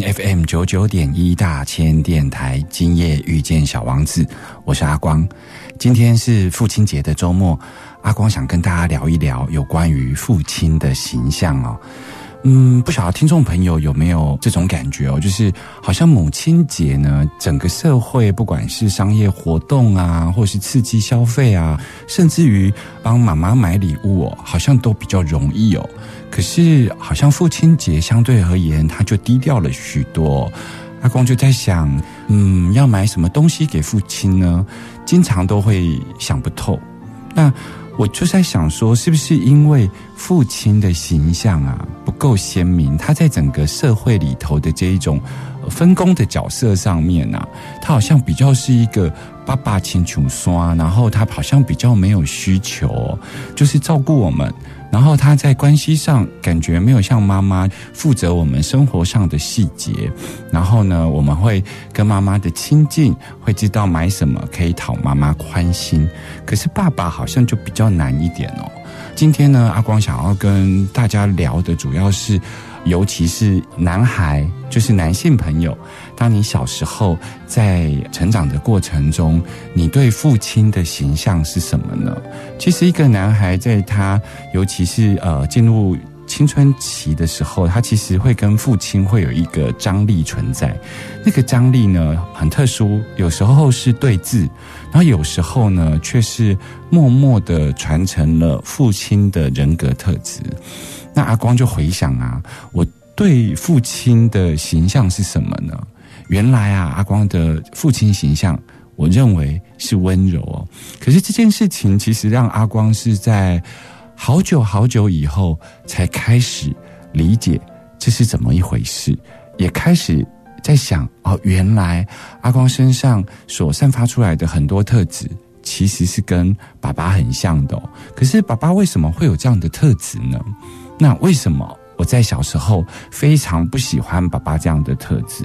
FM 九九点一大千电台，今夜遇见小王子，我是阿光。今天是父亲节的周末，阿光想跟大家聊一聊有关于父亲的形象哦。嗯，不晓得听众朋友有没有这种感觉哦？就是好像母亲节呢，整个社会不管是商业活动啊，或是刺激消费啊，甚至于帮妈妈买礼物哦，好像都比较容易哦。可是好像父亲节相对而言，它就低调了许多。阿公就在想，嗯，要买什么东西给父亲呢？经常都会想不透。那我就在想说，是不是因为父亲的形象啊不够鲜明，他在整个社会里头的这一种分工的角色上面啊，他好像比较是一个爸爸亲穷刷，然后他好像比较没有需求，就是照顾我们。然后他在关系上感觉没有像妈妈负责我们生活上的细节，然后呢，我们会跟妈妈的亲近，会知道买什么可以讨妈妈欢心。可是爸爸好像就比较难一点哦。今天呢，阿光想要跟大家聊的主要是，尤其是男孩，就是男性朋友，当你小时候在成长的过程中，你对父亲的形象是什么呢？其实一个男孩在他尤其是呃进入青春期的时候，他其实会跟父亲会有一个张力存在。那个张力呢很特殊，有时候是对峙，然后有时候呢却是默默的传承了父亲的人格特质。那阿光就回想啊，我对父亲的形象是什么呢？原来啊，阿光的父亲形象，我认为是温柔哦。可是这件事情其实让阿光是在好久好久以后才开始理解这是怎么一回事，也开始在想哦，原来阿光身上所散发出来的很多特质，其实是跟爸爸很像的、哦。可是爸爸为什么会有这样的特质呢？那为什么我在小时候非常不喜欢爸爸这样的特质？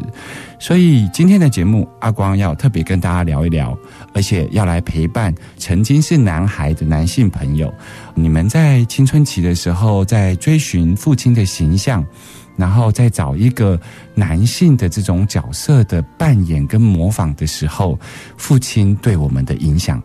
所以今天的节目，阿光要特别跟大家聊一聊，而且要来陪伴曾经是男孩的男性朋友，你们在青春期的时候，在追寻父亲的形象。然后再找一个男性的这种角色的扮演跟模仿的时候，父亲对我们的影响。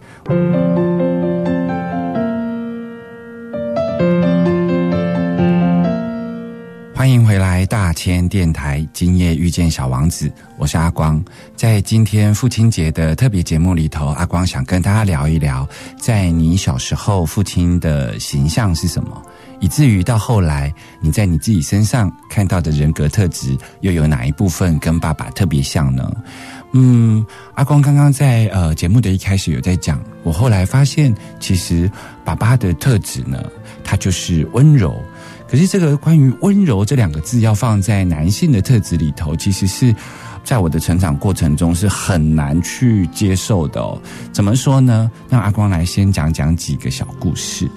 欢迎回来，大千电台，今夜遇见小王子，我是阿光。在今天父亲节的特别节目里头，阿光想跟大家聊一聊，在你小时候父亲的形象是什么，以至于到后来你在你自己身上看到的人格特质，又有哪一部分跟爸爸特别像呢？嗯，阿光刚刚在呃节目的一开始有在讲，我后来发现，其实爸爸的特质呢，他就是温柔。可是这个关于温柔这两个字要放在男性的特质里头，其实是在我的成长过程中是很难去接受的哦。怎么说呢？让阿光来先讲讲几个小故事。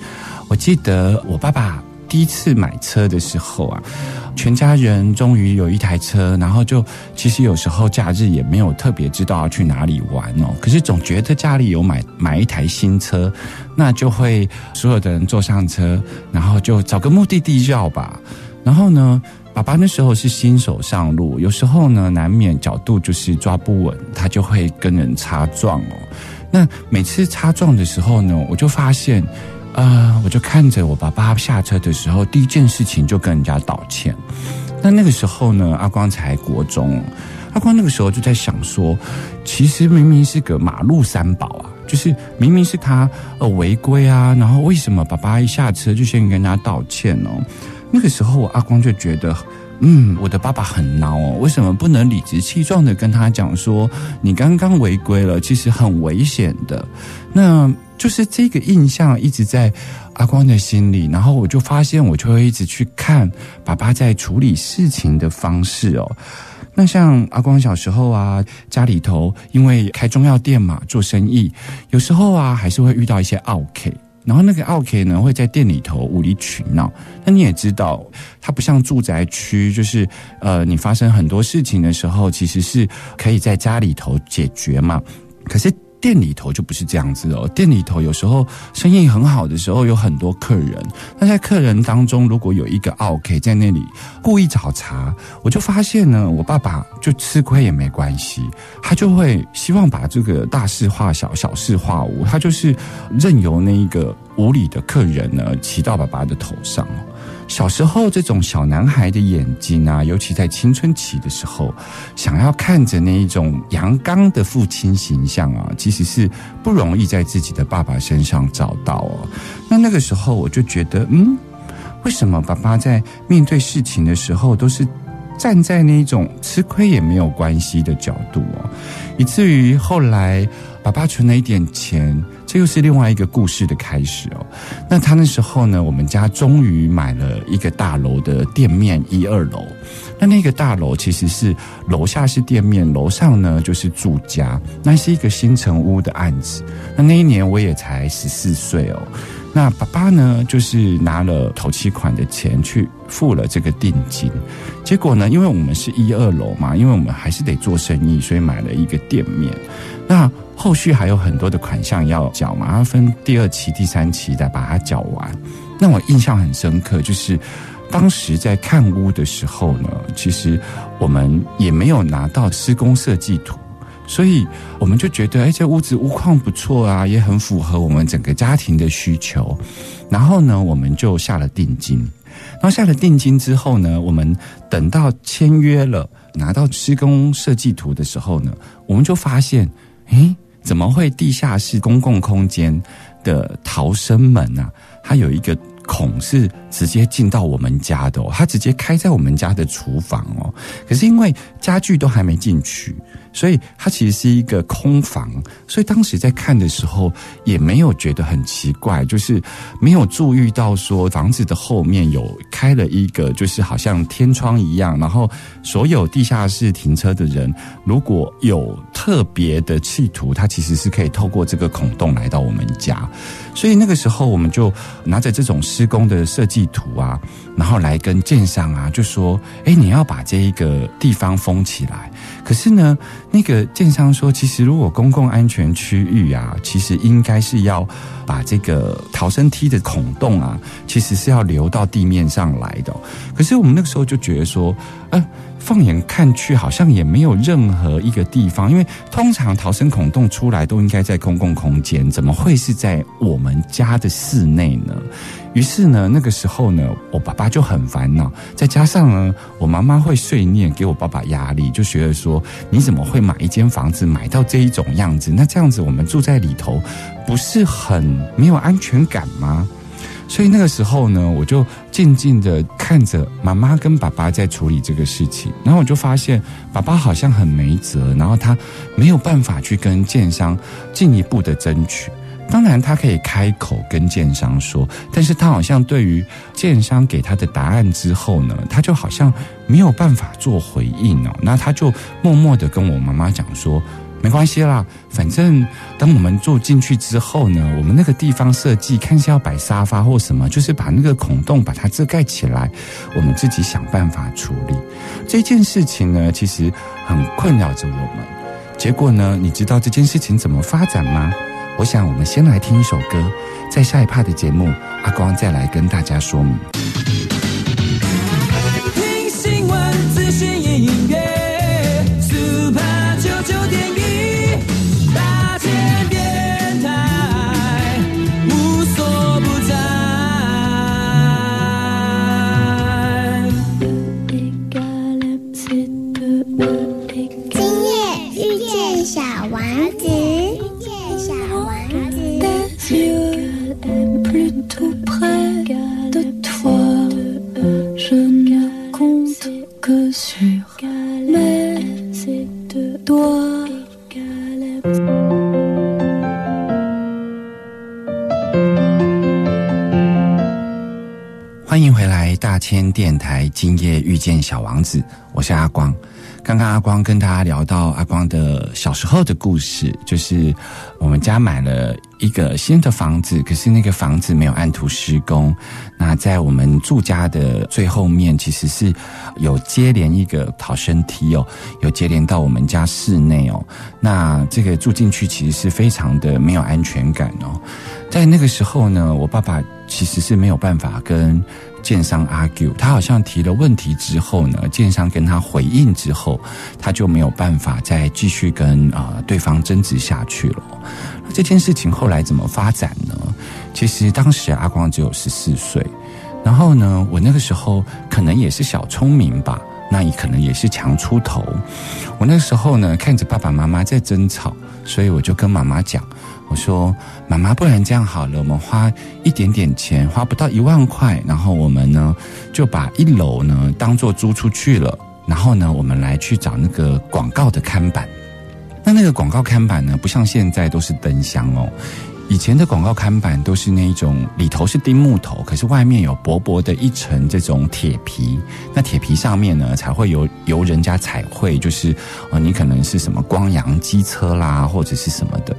我记得我爸爸第一次买车的时候啊，全家人终于有一台车，然后就其实有时候假日也没有特别知道要去哪里玩哦，可是总觉得家里有买买一台新车，那就会所有的人坐上车，然后就找个目的地绕吧。然后呢，爸爸那时候是新手上路，有时候呢难免角度就是抓不稳，他就会跟人擦撞哦。那每次擦撞的时候呢，我就发现。啊、我就看着我爸爸下车的时候，第一件事情就跟人家道歉。那那个时候呢，阿光才国中，阿光那个时候就在想说，其实明明是个马路三宝啊，就是明明是他呃违规啊，然后为什么爸爸一下车就先跟他道歉哦？那个时候我阿光就觉得。嗯，我的爸爸很孬哦，为什么不能理直气壮的跟他讲说，你刚刚违规了，其实很危险的。那就是这个印象一直在阿光的心里，然后我就发现，我就会一直去看爸爸在处理事情的方式哦。那像阿光小时候啊，家里头因为开中药店嘛，做生意，有时候啊还是会遇到一些奥 K。然后那个奥 K 呢会在店里头无理取闹。那你也知道，它不像住宅区，就是呃，你发生很多事情的时候，其实是可以在家里头解决嘛。可是。店里头就不是这样子哦，店里头有时候生意很好的时候有很多客人，那在客人当中如果有一个 OK 在那里故意找茬，我就发现呢，我爸爸就吃亏也没关系，他就会希望把这个大事化小，小事化无，他就是任由那一个无理的客人呢骑到爸爸的头上。小时候，这种小男孩的眼睛啊，尤其在青春期的时候，想要看着那一种阳刚的父亲形象啊，其实是不容易在自己的爸爸身上找到哦。那那个时候，我就觉得，嗯，为什么爸爸在面对事情的时候，都是站在那种吃亏也没有关系的角度哦，以至于后来爸爸存了一点钱。这又是另外一个故事的开始哦。那他那时候呢，我们家终于买了一个大楼的店面一二楼。那那个大楼其实是楼下是店面，楼上呢就是住家。那是一个新城屋的案子。那那一年我也才十四岁哦。那爸爸呢，就是拿了头期款的钱去付了这个定金。结果呢，因为我们是一二楼嘛，因为我们还是得做生意，所以买了一个店面。那后续还有很多的款项要缴嘛，要分第二期、第三期再把它缴完。那我印象很深刻，就是当时在看屋的时候呢，其实我们也没有拿到施工设计图，所以我们就觉得，哎，这屋子屋况不错啊，也很符合我们整个家庭的需求。然后呢，我们就下了定金。然后下了定金之后呢，我们等到签约了，拿到施工设计图的时候呢，我们就发现，诶。怎么会地下室公共空间的逃生门呢？它有一个孔是直接进到我们家的，它直接开在我们家的厨房哦。可是因为家具都还没进去。所以它其实是一个空房，所以当时在看的时候也没有觉得很奇怪，就是没有注意到说房子的后面有开了一个，就是好像天窗一样，然后所有地下室停车的人如果有特别的企图，他其实是可以透过这个孔洞来到我们家。所以那个时候我们就拿着这种施工的设计图啊，然后来跟建商啊就说：“哎，你要把这一个地方封起来。”可是呢，那个建商说，其实如果公共安全区域啊，其实应该是要把这个逃生梯的孔洞啊，其实是要留到地面上来的。可是我们那个时候就觉得说，呃。放眼看去，好像也没有任何一个地方，因为通常逃生孔洞出来都应该在公共空间，怎么会是在我们家的室内呢？于是呢，那个时候呢，我爸爸就很烦恼，再加上呢，我妈妈会碎念，给我爸爸压力，就觉得说，你怎么会买一间房子买到这一种样子？那这样子我们住在里头，不是很没有安全感吗？所以那个时候呢，我就静静的看着妈妈跟爸爸在处理这个事情，然后我就发现爸爸好像很没辙，然后他没有办法去跟建商进一步的争取。当然，他可以开口跟建商说，但是他好像对于建商给他的答案之后呢，他就好像没有办法做回应哦。那他就默默的跟我妈妈讲说。没关系啦，反正等我们住进去之后呢，我们那个地方设计看是要摆沙发或什么，就是把那个孔洞把它遮盖起来，我们自己想办法处理这件事情呢。其实很困扰着我们。结果呢，你知道这件事情怎么发展吗？我想我们先来听一首歌，在下一趴的节目，阿光再来跟大家说明。我是阿光。刚刚阿光跟大家聊到阿光的小时候的故事，就是我们家买了一个新的房子，可是那个房子没有按图施工。那在我们住家的最后面，其实是有接连一个逃生梯哦，有接连到我们家室内哦。那这个住进去其实是非常的没有安全感哦。在那个时候呢，我爸爸其实是没有办法跟建商 argue，他好像提了问题之后呢，建商跟他回应之后，他就没有办法再继续跟啊、对方争执下去了。这件事情后来怎么发展呢？其实当时阿光只有十四岁，然后呢，我那个时候可能也是小聪明吧，那也可能也是强出头。我那个时候呢，看着爸爸妈妈在争吵，所以我就跟妈妈讲。我说：“妈妈，不然这样好了，我们花一点点钱，花不到一万块，然后我们呢就把一楼呢当做租出去了，然后呢，我们来去找那个广告的看板。那那个广告看板呢，不像现在都是灯箱哦。”以前的广告看板都是那一种里头是钉木头，可是外面有薄薄的一层这种铁皮。那铁皮上面呢，才会由由人家彩绘，就是呃，你可能是什么光阳机车啦，或者是什么的。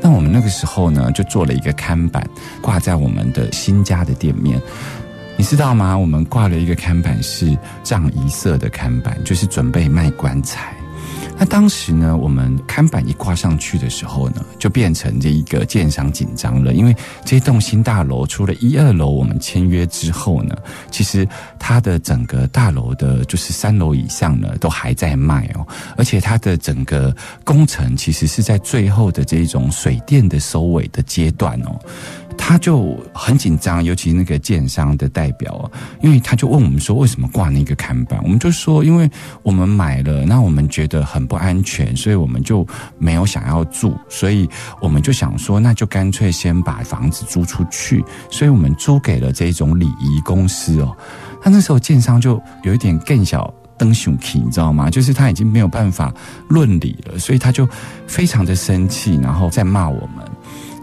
那我们那个时候呢，就做了一个看板，挂在我们的新家的店面。你知道吗？我们挂了一个看板是藏一色的看板，就是准备卖棺材。那当时呢，我们看板一挂上去的时候呢，就变成这一个建商紧张了，因为这栋新大楼除了一二楼我们签约之后呢，其实它的整个大楼的，就是三楼以上呢，都还在卖哦，而且它的整个工程其实是在最后的这种水电的收尾的阶段哦。他就很紧张，尤其那个建商的代表啊，因为他就问我们说为什么挂那个看板，我们就说因为我们买了，那我们觉得很不安全，所以我们就没有想要住，所以我们就想说，那就干脆先把房子租出去，所以我们租给了这种礼仪公司哦。他那时候建商就有一点更小。登熊气，你知道吗？就是他已经没有办法论理了，所以他就非常的生气，然后再骂我们。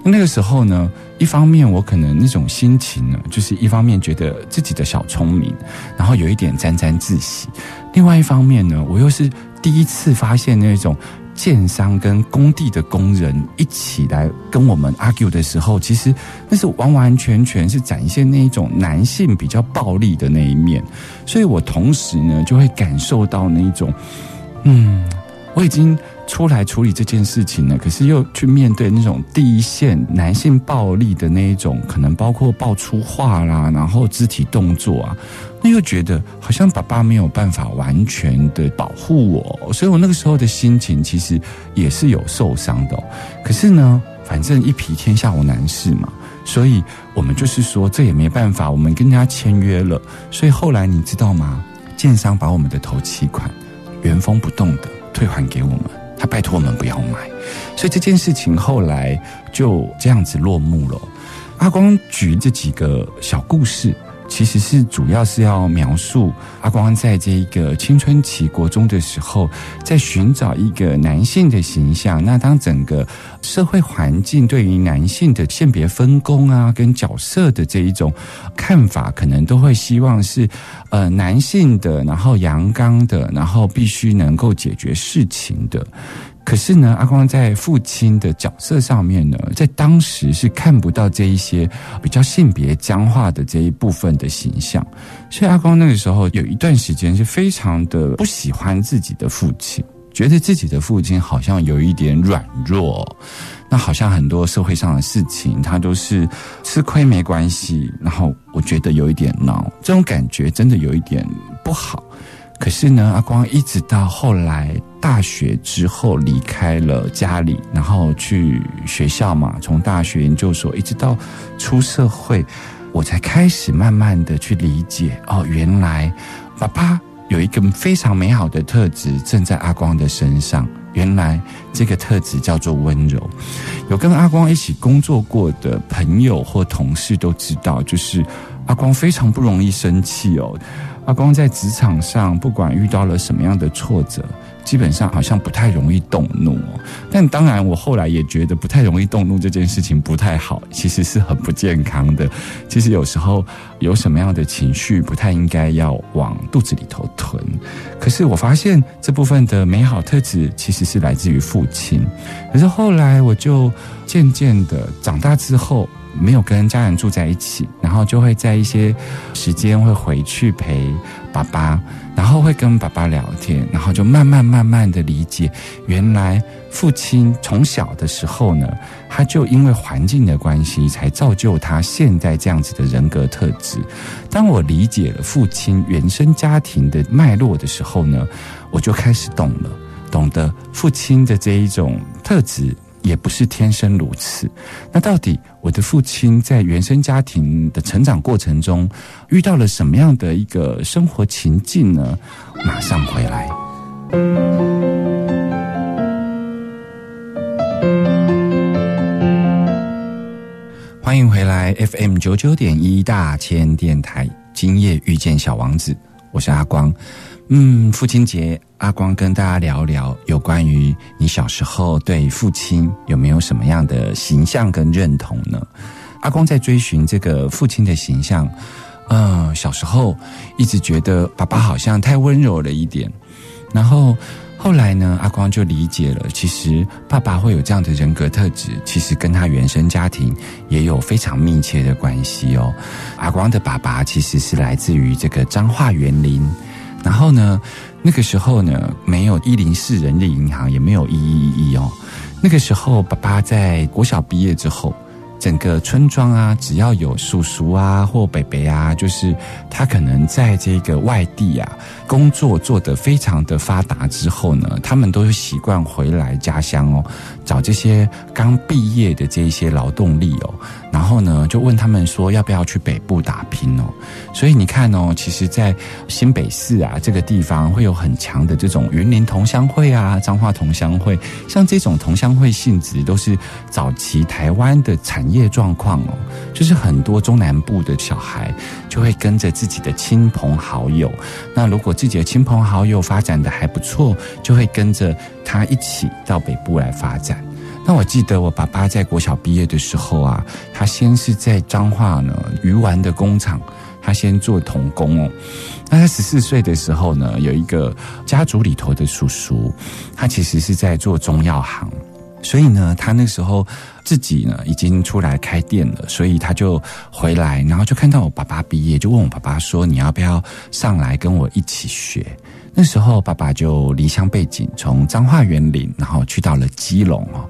那个时候呢，一方面我可能那种心情呢，就是一方面觉得自己的小聪明，然后有一点沾沾自喜；另外一方面呢，我又是第一次发现那种建商跟工地的工人一起来跟我们 argue 的时候，其实那是完完全全是展现那一种男性比较暴力的那一面，所以我同时呢就会感受到那一种，嗯，我已经。出来处理这件事情呢，可是又去面对那种第一线男性暴力的那一种，可能包括爆粗话啦，然后肢体动作啊，那又觉得好像爸爸没有办法完全的保护我，所以我那个时候的心情其实也是有受伤的。可是呢，反正一匹天下无难事嘛，所以我们就是说这也没办法，我们跟人家签约了，所以后来你知道吗？建商把我们的头期款原封不动的退还给我们。他拜托我们不要买，所以这件事情后来就这样子落幕了。阿光举这几个小故事，其实是主要是要描述阿光在这一个青春期国中的时候，在寻找一个男性的形象。那当整个社会环境对于男性的性别分工啊，跟角色的这一种看法，可能都会希望是呃男性的，然后阳刚的，然后必须能够解决事情的。可是呢，阿光在父亲的角色上面呢，在当时是看不到这一些比较性别僵化的这一部分的形象，所以阿光那个时候有一段时间是非常的不喜欢自己的父亲，觉得自己的父亲好像有一点软弱，那好像很多社会上的事情他都是吃亏没关系，然后我觉得有一点闹，这种感觉真的有一点不好。可是呢，阿光一直到后来大学之后离开了家里，然后去学校嘛，从大学研究所一直到出社会，我才开始慢慢的去理解哦，原来爸爸有一个非常美好的特质正在阿光的身上。原来这个特质叫做温柔。有跟阿光一起工作过的朋友或同事都知道，就是阿光非常不容易生气哦。阿光在职场上，不管遇到了什么样的挫折，基本上好像不太容易动怒哦。但当然，我后来也觉得不太容易动怒这件事情不太好，其实是很不健康的。其实有时候有什么样的情绪，不太应该要往肚子里头吞。可是我发现这部分的美好特质其实是来自于父亲。可是后来我就渐渐的长大之后。没有跟家人住在一起，然后就会在一些时间会回去陪爸爸，然后会跟爸爸聊天，然后就慢慢慢慢的理解，原来父亲从小的时候呢，他就因为环境的关系，才造就他现在这样子的人格特质。当我理解了父亲原生家庭的脉络的时候呢，我就开始懂了，懂得父亲的这一种特质。也不是天生如此。那到底我的父亲在原生家庭的成长过程中遇到了什么样的一个生活情境呢？马上回来。欢迎回来，FM 九九点一大千电台，今夜遇见小王子，我是阿光。嗯，父亲节，阿光跟大家聊聊有关于你小时候对父亲有没有什么样的形象跟认同呢？阿光在追寻这个父亲的形象，嗯，小时候一直觉得爸爸好像太温柔了一点，然后后来呢，阿光就理解了，其实爸爸会有这样的人格特质，其实跟他原生家庭也有非常密切的关系哦。阿光的爸爸其实是来自于这个彰化园林。然后呢，那个时候呢，没有一零四人力银行，也没有一一一一哦。那个时候，爸爸在国小毕业之后。整个村庄啊，只要有叔叔啊或伯伯啊，就是他可能在这个外地啊工作做得非常的发达之后呢，他们都习惯回来家乡哦，找这些刚毕业的这一些劳动力哦，然后呢就问他们说要不要去北部打拼哦。所以你看哦，其实，在新北市啊这个地方会有很强的这种云林同乡会啊、彰化同乡会，像这种同乡会性质，都是早期台湾的产。业状况哦，就是很多中南部的小孩就会跟着自己的亲朋好友。那如果自己的亲朋好友发展的还不错，就会跟着他一起到北部来发展。那我记得我爸爸在国小毕业的时候啊，他先是在彰化呢鱼丸的工厂，他先做童工哦。那他十四岁的时候呢，有一个家族里头的叔叔，他其实是在做中药行。所以呢，他那时候自己呢已经出来开店了，所以他就回来，然后就看到我爸爸毕业，就问我爸爸说：“你要不要上来跟我一起学？”那时候爸爸就离乡背井，从彰化园林，然后去到了基隆哦。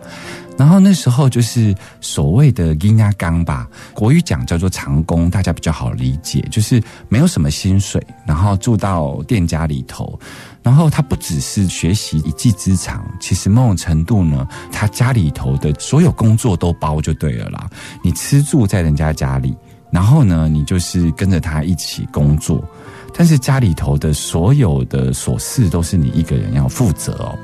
然后那时候就是所谓的“阴压刚”吧，国语讲叫做长工，大家比较好理解，就是没有什么薪水，然后住到店家里头。然后他不只是学习一技之长，其实某种程度呢，他家里头的所有工作都包就对了啦。你吃住在人家家里，然后呢，你就是跟着他一起工作，但是家里头的所有的琐事都是你一个人要负责哦。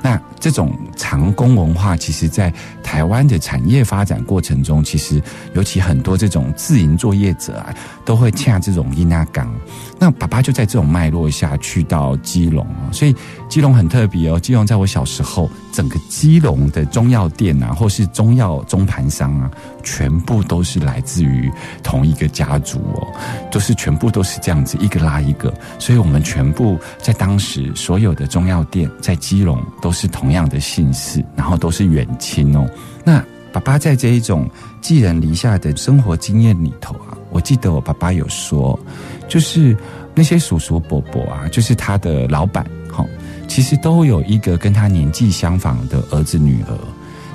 那这种长工文化，其实在台湾的产业发展过程中，其实尤其很多这种自营作业者啊，都会恰这种阴压缸。那爸爸就在这种脉络下去到基隆啊，所以基隆很特别哦。基隆在我小时候，整个基隆的中药店啊，或是中药中盘商啊，全部都是来自于同一个家族哦，都是全部都是这样子一个拉一个。所以我们全部在当时所有的中药店在基隆都是同样的姓氏，然后都是远亲哦。那爸爸在这一种寄人篱下的生活经验里头啊，我记得我爸爸有说。就是那些叔叔伯伯啊，就是他的老板，哈，其实都有一个跟他年纪相仿的儿子女儿。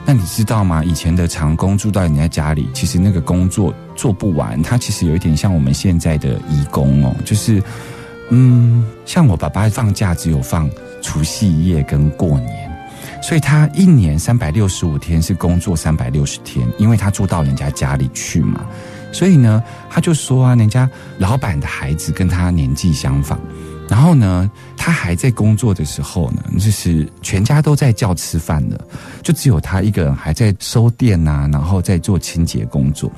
那你知道吗？以前的长工住到人家家里，其实那个工作做不完，他其实有一点像我们现在的义工哦。就是，嗯，像我爸爸放假只有放除夕夜跟过年，所以他一年三百六十五天是工作三百六十天，因为他住到人家家里去嘛。所以呢，他就说啊，人家老板的孩子跟他年纪相仿，然后呢，他还在工作的时候呢，就是全家都在叫吃饭的，就只有他一个人还在收店呐，然后在做清洁工作。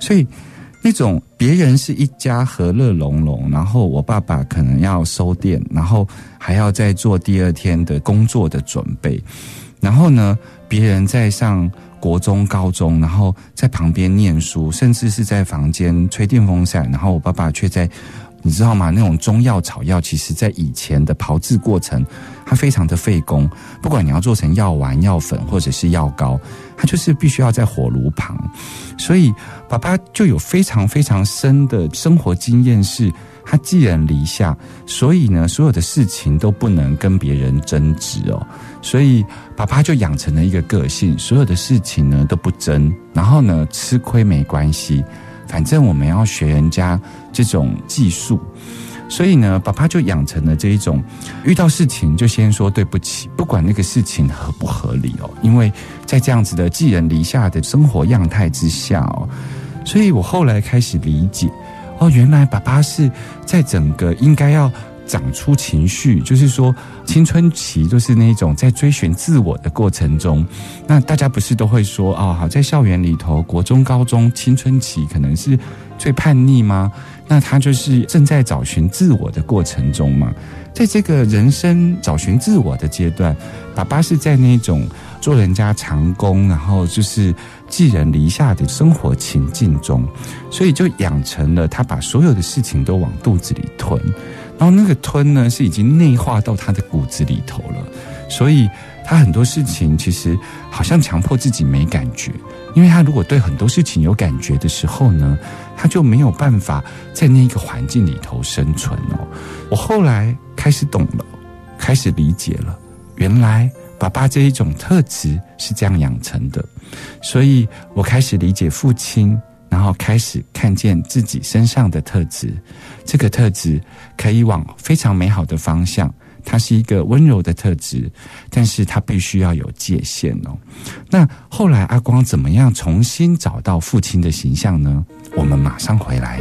所以那种别人是一家和乐融融，然后我爸爸可能要收店，然后还要再做第二天的工作的准备，然后呢，别人在上国中、高中，然后在旁边念书，甚至是在房间吹电风扇，然后我爸爸却在。你知道吗？那种中药草药，其实在以前的炮制过程，它非常的费工。不管你要做成药丸、药粉或者是药膏，它就是必须要在火炉旁。所以，爸爸就有非常非常深的生活经验，是他寄人篱下，所以呢，所有的事情都不能跟别人争执哦。所以，爸爸就养成了一个个性，所有的事情呢都不争，然后呢，吃亏没关系。反正我们要学人家这种技术，所以呢，爸爸就养成了这一种，遇到事情就先说对不起，不管那个事情合不合理哦。因为在这样子的寄人篱下的生活样态之下哦，所以我后来开始理解哦，原来爸爸是在整个应该要。长出情绪，就是说青春期就是那种在追寻自我的过程中。那大家不是都会说哦，好在校园里头，国中、高中青春期可能是最叛逆吗？那他就是正在找寻自我的过程中嘛。在这个人生找寻自我的阶段，爸爸是在那种做人家长工，然后就是寄人篱下的生活情境中，所以就养成了他把所有的事情都往肚子里吞。然后那个吞呢，是已经内化到他的骨子里头了，所以他很多事情其实好像强迫自己没感觉，因为他如果对很多事情有感觉的时候呢，他就没有办法在那一个环境里头生存哦。我后来开始懂了，开始理解了，原来爸爸这一种特质是这样养成的，所以我开始理解父亲。然后开始看见自己身上的特质，这个特质可以往非常美好的方向。它是一个温柔的特质，但是它必须要有界限哦。那后来阿光怎么样重新找到父亲的形象呢？我们马上回来。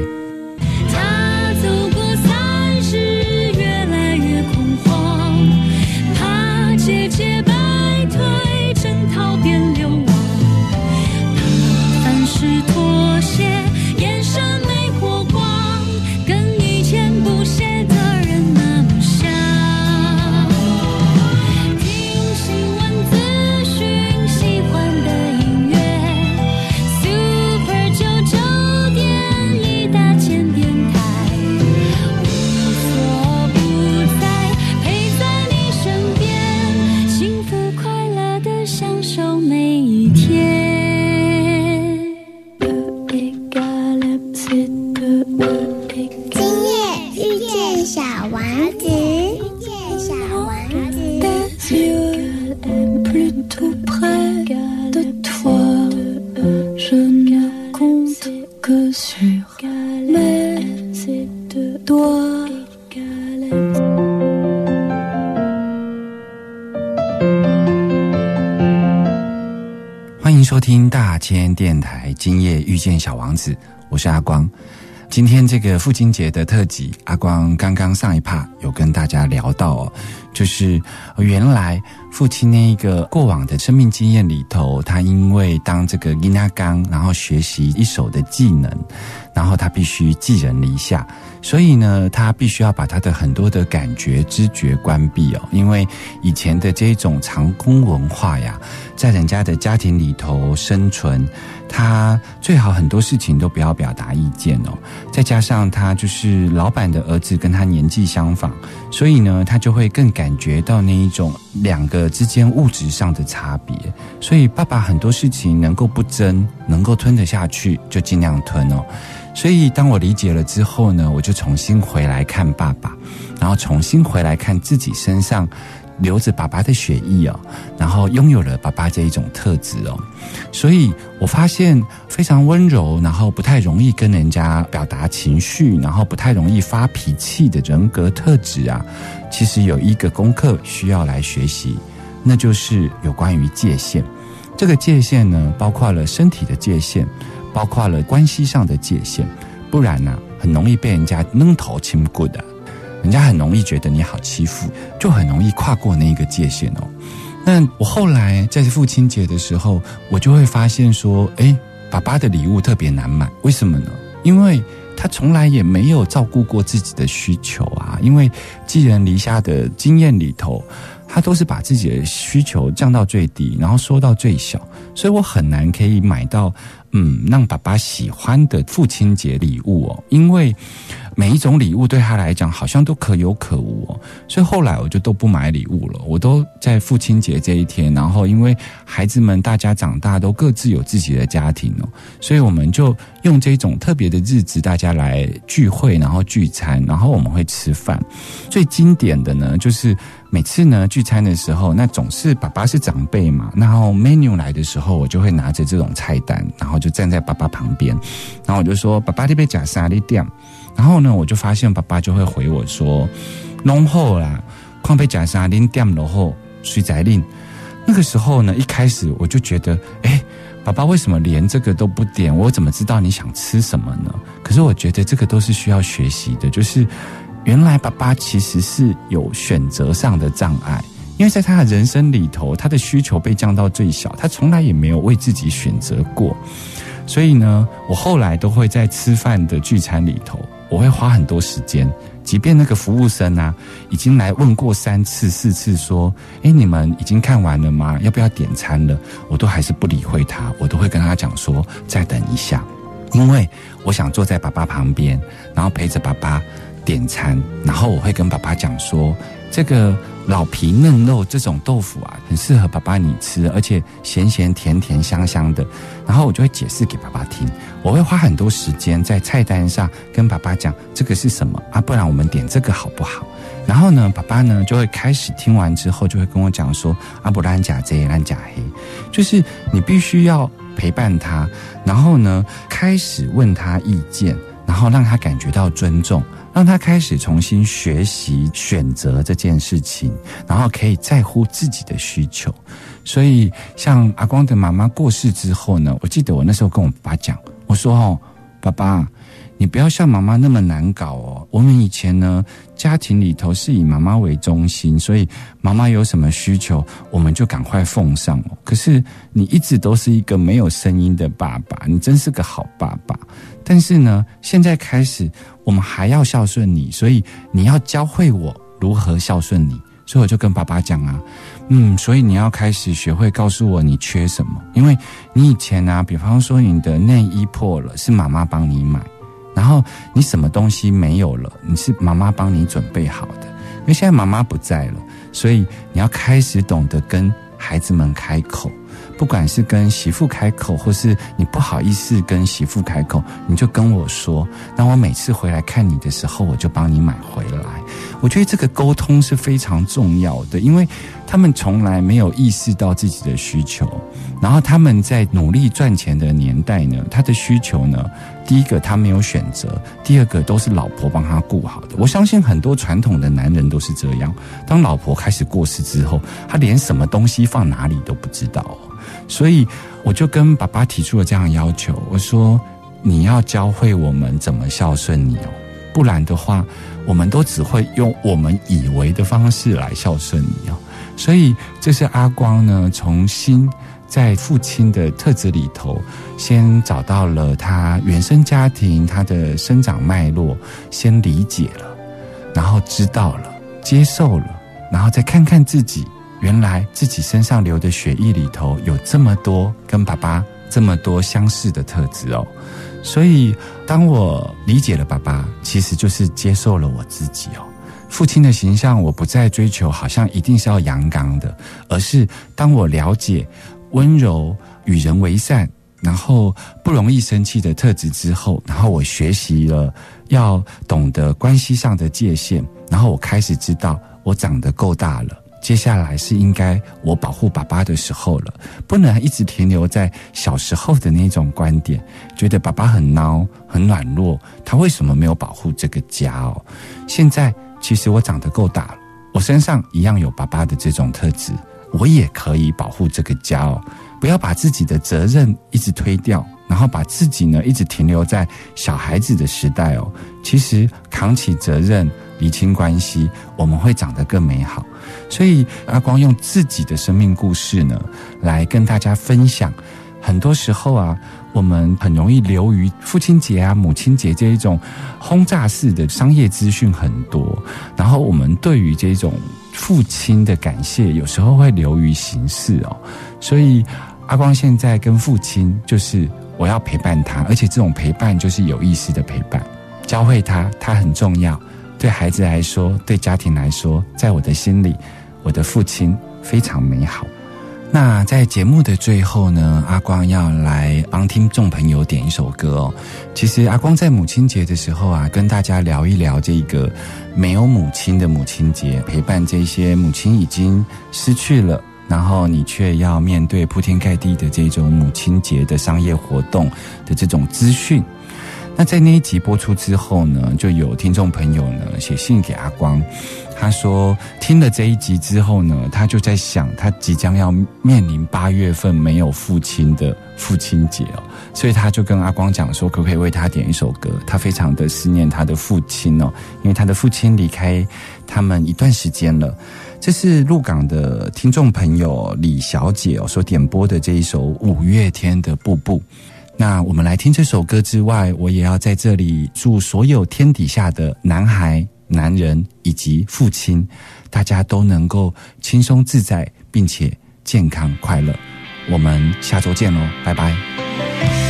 子，我是阿光。今天这个父亲节的特辑，阿光刚刚上一趴有跟大家聊到哦，就是原来父亲那一个过往的生命经验里头，他因为当这个伊纳刚，然后学习一手的技能，然后他必须寄人篱下，所以呢，他必须要把他的很多的感觉、知觉关闭哦，因为以前的这种长工文化呀，在人家的家庭里头生存，他最好很多事情都不要表达意见哦。再加上他就是老板的儿子，跟他年纪相仿，所以呢，他就会更感觉到那一种两个之间物质上的差别。所以爸爸很多事情能够不争，能够吞得下去，就尽量吞哦。所以当我理解了之后呢，我就重新回来看爸爸，然后重新回来看自己身上流着爸爸的血液哦，然后拥有了爸爸这一种特质哦。所以我发现非常温柔，然后不太容易跟人家表达情绪，然后不太容易发脾气的人格特质啊，其实有一个功课需要来学习，那就是有关于界限。这个界限呢，包括了身体的界限，包括了关系上的界限，不然呢、很容易被人家扔头轻骨的，人家很容易觉得你好欺负，就很容易跨过那一个界限哦。那我后来在父亲节的时候，我就会发现说，诶，爸爸的礼物特别难买，为什么呢？因为他从来也没有照顾过自己的需求啊。因为寄人篱下的经验里头，他都是把自己的需求降到最低，然后缩到最小，所以我很难可以买到嗯让爸爸喜欢的父亲节礼物哦，因为。每一种礼物对他来讲好像都可有可无哦，所以后来我就都不买礼物了。我都在父亲节这一天，然后因为孩子们大家长大都各自有自己的家庭哦，所以我们就用这种特别的日子，大家来聚会，然后聚餐，然后我们会吃饭。最经典的呢，就是每次呢聚餐的时候，那总是爸爸是长辈嘛，然后 menu 来的时候，我就会拿着这种菜单，然后就站在爸爸旁边，然后我就说：“爸爸，这边假沙利店。”然后呢，我就发现爸爸就会回我说：“弄好啦，矿被假沙拎点了后，水仔令。”那个时候呢，一开始我就觉得，哎，爸爸为什么连这个都不点？我怎么知道你想吃什么呢？可是我觉得这个都是需要学习的，就是原来爸爸其实是有选择上的障碍，因为在他的人生里头，他的需求被降到最小，他从来也没有为自己选择过。所以呢，我后来都会在吃饭的聚餐里头。我会花很多时间，即便那个服务生啊，已经来问过三次四次，说：“哎，你们已经看完了吗？要不要点餐了？”我都还是不理会他，我都会跟他讲说：“再等一下，因为我想坐在爸爸旁边，然后陪着爸爸点餐，然后我会跟爸爸讲说，这个。”老皮嫩肉这种豆腐啊，很适合爸爸你吃，而且咸咸甜甜香香的。然后我就会解释给爸爸听，我会花很多时间在菜单上跟爸爸讲这个是什么啊，不然我们点这个好不好？然后呢，爸爸呢就会开始听完之后就会跟我讲说阿不兰甲这兰甲黑，就是你必须要陪伴他，然后呢开始问他意见，然后让他感觉到尊重。让他开始重新学习选择这件事情，然后可以在乎自己的需求。所以，像阿光的妈妈过世之后呢，我记得我那时候跟我爸讲，我说：“哦，爸爸，你不要像妈妈那么难搞哦。我们以前呢，家庭里头是以妈妈为中心，所以妈妈有什么需求，我们就赶快奉上哦。可是你一直都是一个没有声音的爸爸，你真是个好爸爸。”但是呢，现在开始我们还要孝顺你，所以你要教会我如何孝顺你。所以我就跟爸爸讲啊，嗯，所以你要开始学会告诉我你缺什么，因为你以前啊，比方说你的内衣破了，是妈妈帮你买，然后你什么东西没有了，你是妈妈帮你准备好的。因为现在妈妈不在了，所以你要开始懂得跟孩子们开口。不管是跟媳妇开口，或是你不好意思跟媳妇开口，你就跟我说。那我每次回来看你的时候，我就帮你买回来。我觉得这个沟通是非常重要的，因为他们从来没有意识到自己的需求。然后他们在努力赚钱的年代呢，他的需求呢，第一个他没有选择，第二个都是老婆帮他顾好的。我相信很多传统的男人都是这样。当老婆开始过世之后，他连什么东西放哪里都不知道。所以我就跟爸爸提出了这样的要求，我说你要教会我们怎么孝顺你哦，不然的话，我们都只会用我们以为的方式来孝顺你哦。所以这是阿光呢，重新在父亲的特质里头，先找到了他原生家庭他的生长脉络，先理解了，然后知道了，接受了，然后再看看自己。原来自己身上流的血液里头有这么多跟爸爸这么多相似的特质哦，所以当我理解了爸爸，其实就是接受了我自己哦。父亲的形象我不再追求，好像一定是要阳刚的，而是当我了解温柔、与人为善，然后不容易生气的特质之后，然后我学习了要懂得关系上的界限，然后我开始知道我长得够大了。接下来是应该我保护爸爸的时候了，不能一直停留在小时候的那种观点，觉得爸爸很孬、很软弱，他为什么没有保护这个家哦？现在其实我长得够大了，我身上一样有爸爸的这种特质，我也可以保护这个家哦。不要把自己的责任一直推掉，然后把自己呢一直停留在小孩子的时代哦。其实扛起责任。厘清关系，我们会长得更美好。所以阿光用自己的生命故事呢，来跟大家分享。很多时候啊，我们很容易流于父亲节啊、母亲节这一种轰炸式的商业资讯很多，然后我们对于这种父亲的感谢，有时候会流于形式哦。所以阿光现在跟父亲就是我要陪伴他，而且这种陪伴就是有意识的陪伴，教会他他很重要。对孩子来说，对家庭来说，在我的心里，我的父亲非常美好。那在节目的最后呢，阿光要来帮听众朋友点一首歌哦。其实阿光在母亲节的时候啊，跟大家聊一聊这个没有母亲的母亲节，陪伴这些母亲已经失去了，然后你却要面对铺天盖地的这种母亲节的商业活动的这种资讯。那在那一集播出之后呢，就有听众朋友呢写信给阿光，他说听了这一集之后呢，他就在想，他即将要面临八月份没有父亲的父亲节哦，所以他就跟阿光讲说，可不可以为他点一首歌？他非常的思念他的父亲哦，因为他的父亲离开他们一段时间了。这是鹿港的听众朋友李小姐哦所点播的这一首五月天的《步步》。那我们来听这首歌之外，我也要在这里祝所有天底下的男孩、男人以及父亲，大家都能够轻松自在，并且健康快乐。我们下周见喽，拜拜。